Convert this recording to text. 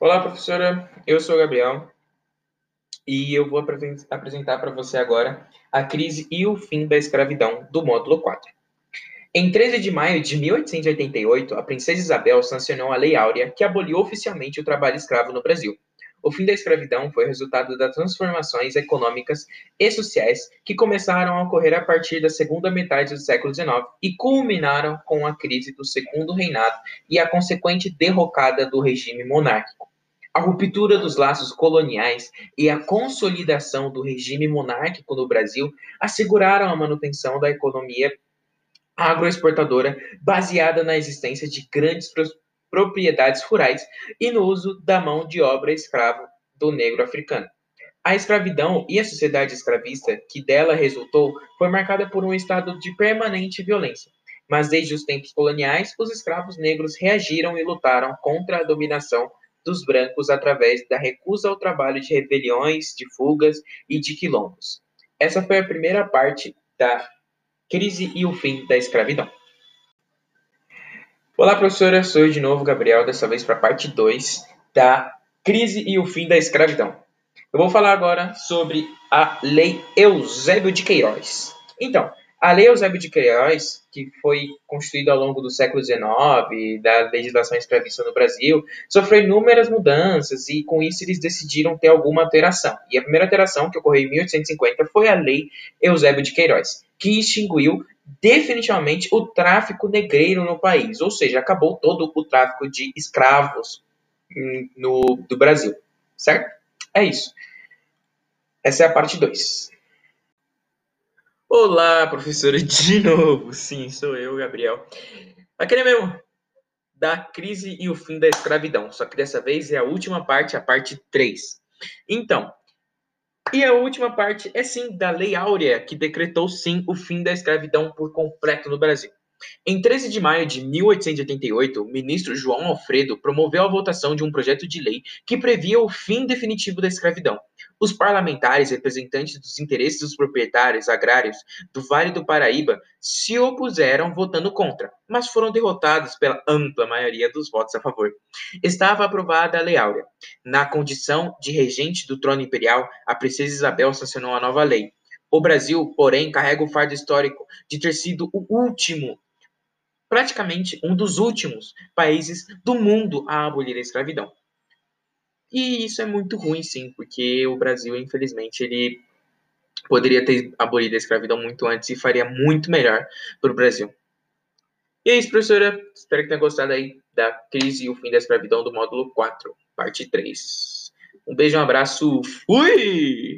Olá, professora. Eu sou o Gabriel e eu vou apresentar para você agora a crise e o fim da escravidão do módulo 4. Em 13 de maio de 1888, a princesa Isabel sancionou a Lei Áurea, que aboliu oficialmente o trabalho escravo no Brasil. O fim da escravidão foi resultado das transformações econômicas e sociais que começaram a ocorrer a partir da segunda metade do século XIX e culminaram com a crise do Segundo Reinado e a consequente derrocada do regime monárquico. A ruptura dos laços coloniais e a consolidação do regime monárquico no Brasil asseguraram a manutenção da economia agroexportadora baseada na existência de grandes propriedades rurais e no uso da mão de obra escrava do negro africano. A escravidão e a sociedade escravista que dela resultou foi marcada por um estado de permanente violência. Mas desde os tempos coloniais, os escravos negros reagiram e lutaram contra a dominação dos brancos através da recusa ao trabalho de rebeliões, de fugas e de quilombos. Essa foi a primeira parte da crise e o fim da escravidão. Olá, professora. Sou de novo, Gabriel, dessa vez para a parte 2 da crise e o fim da escravidão. Eu vou falar agora sobre a Lei Eusébio de Queiroz. Então, a Lei Eusébio de Queiroz, que foi constituída ao longo do século XIX, da legislação escravista no Brasil, sofreu inúmeras mudanças e, com isso, eles decidiram ter alguma alteração. E a primeira alteração, que ocorreu em 1850, foi a Lei Eusébio de Queiroz, que extinguiu definitivamente o tráfico negreiro no país, ou seja, acabou todo o tráfico de escravos no, do Brasil, certo? É isso. Essa é a parte 2. Olá, professora, de novo. Sim, sou eu, Gabriel. Aquele mesmo, da crise e o fim da escravidão. Só que dessa vez é a última parte, a parte 3. Então, e a última parte é sim da Lei Áurea, que decretou sim o fim da escravidão por completo no Brasil. Em 13 de maio de 1888, o ministro João Alfredo promoveu a votação de um projeto de lei que previa o fim definitivo da escravidão. Os parlamentares, representantes dos interesses dos proprietários agrários do Vale do Paraíba, se opuseram votando contra, mas foram derrotados pela ampla maioria dos votos a favor. Estava aprovada a Lei Áurea. Na condição de regente do trono imperial, a princesa Isabel sancionou a nova lei. O Brasil, porém, carrega o fardo histórico de ter sido o último praticamente um dos últimos países do mundo a abolir a escravidão. E isso é muito ruim, sim, porque o Brasil, infelizmente, ele poderia ter abolido a escravidão muito antes e faria muito melhor para o Brasil. E é isso, professora. Espero que tenha gostado aí da crise e o fim da escravidão do módulo 4, parte 3. Um beijo, um abraço, fui!